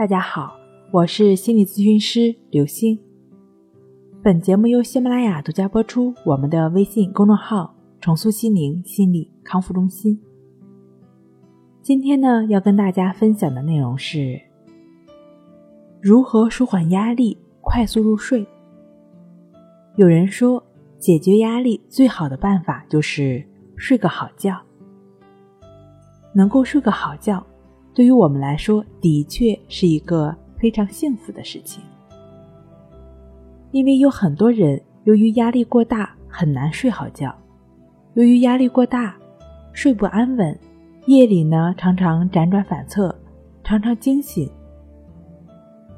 大家好，我是心理咨询师刘星。本节目由喜马拉雅独家播出。我们的微信公众号“重塑心灵心理康复中心”。今天呢，要跟大家分享的内容是如何舒缓压力，快速入睡。有人说，解决压力最好的办法就是睡个好觉。能够睡个好觉。对于我们来说，的确是一个非常幸福的事情，因为有很多人由于压力过大很难睡好觉，由于压力过大睡不安稳，夜里呢常常辗转反侧，常常惊醒。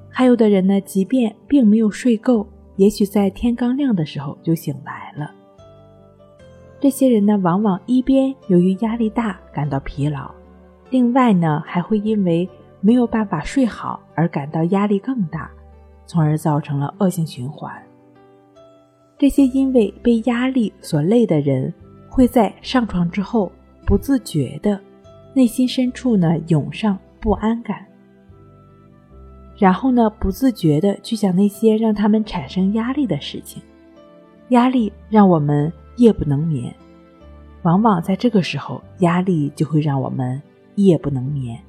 还有的人呢，即便并没有睡够，也许在天刚亮的时候就醒来了。这些人呢，往往一边由于压力大感到疲劳。另外呢，还会因为没有办法睡好而感到压力更大，从而造成了恶性循环。这些因为被压力所累的人，会在上床之后不自觉的内心深处呢涌上不安感，然后呢不自觉的去想那些让他们产生压力的事情，压力让我们夜不能眠，往往在这个时候，压力就会让我们。夜不能眠，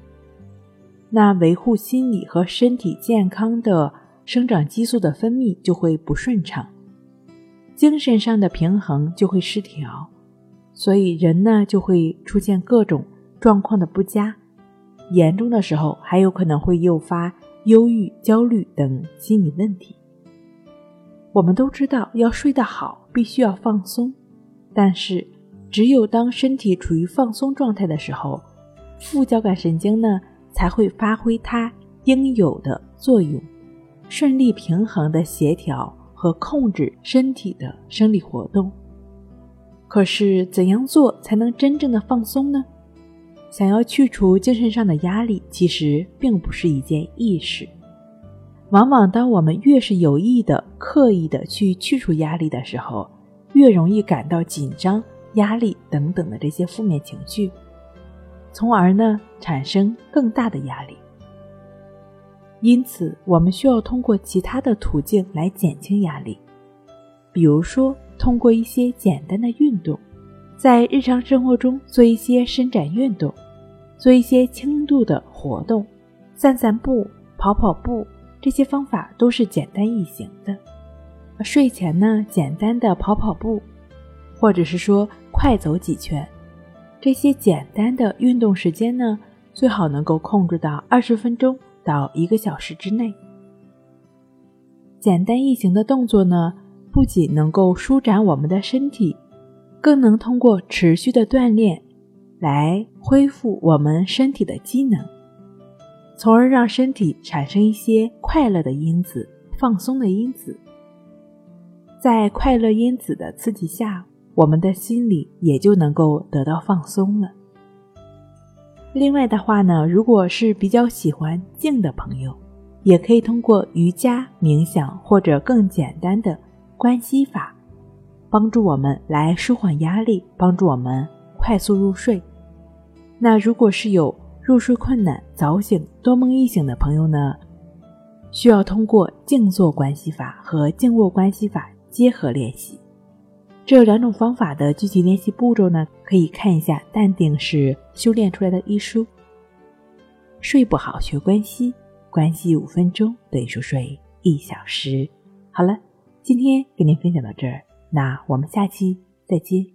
那维护心理和身体健康的生长激素的分泌就会不顺畅，精神上的平衡就会失调，所以人呢就会出现各种状况的不佳，严重的时候还有可能会诱发忧郁、焦虑等心理问题。我们都知道，要睡得好，必须要放松，但是只有当身体处于放松状态的时候。副交感神经呢才会发挥它应有的作用，顺利平衡的协调和控制身体的生理活动。可是怎样做才能真正的放松呢？想要去除精神上的压力，其实并不是一件易事。往往当我们越是有意的、刻意的去去除压力的时候，越容易感到紧张、压力等等的这些负面情绪。从而呢，产生更大的压力。因此，我们需要通过其他的途径来减轻压力，比如说通过一些简单的运动，在日常生活中做一些伸展运动，做一些轻度的活动，散散步、跑跑步，这些方法都是简单易行的。睡前呢，简单的跑跑步，或者是说快走几圈。这些简单的运动时间呢，最好能够控制到二十分钟到一个小时之内。简单易行的动作呢，不仅能够舒展我们的身体，更能通过持续的锻炼来恢复我们身体的机能，从而让身体产生一些快乐的因子、放松的因子。在快乐因子的刺激下。我们的心里也就能够得到放松了。另外的话呢，如果是比较喜欢静的朋友，也可以通过瑜伽、冥想或者更简单的关系法，帮助我们来舒缓压力，帮助我们快速入睡。那如果是有入睡困难、早醒、多梦易醒的朋友呢，需要通过静坐关系法和静卧关系法结合练习。这两种方法的具体练习步骤呢，可以看一下《淡定是修炼出来的》医书。睡不好学关系，关系五分钟等于熟睡一小时。好了，今天跟您分享到这儿，那我们下期再见。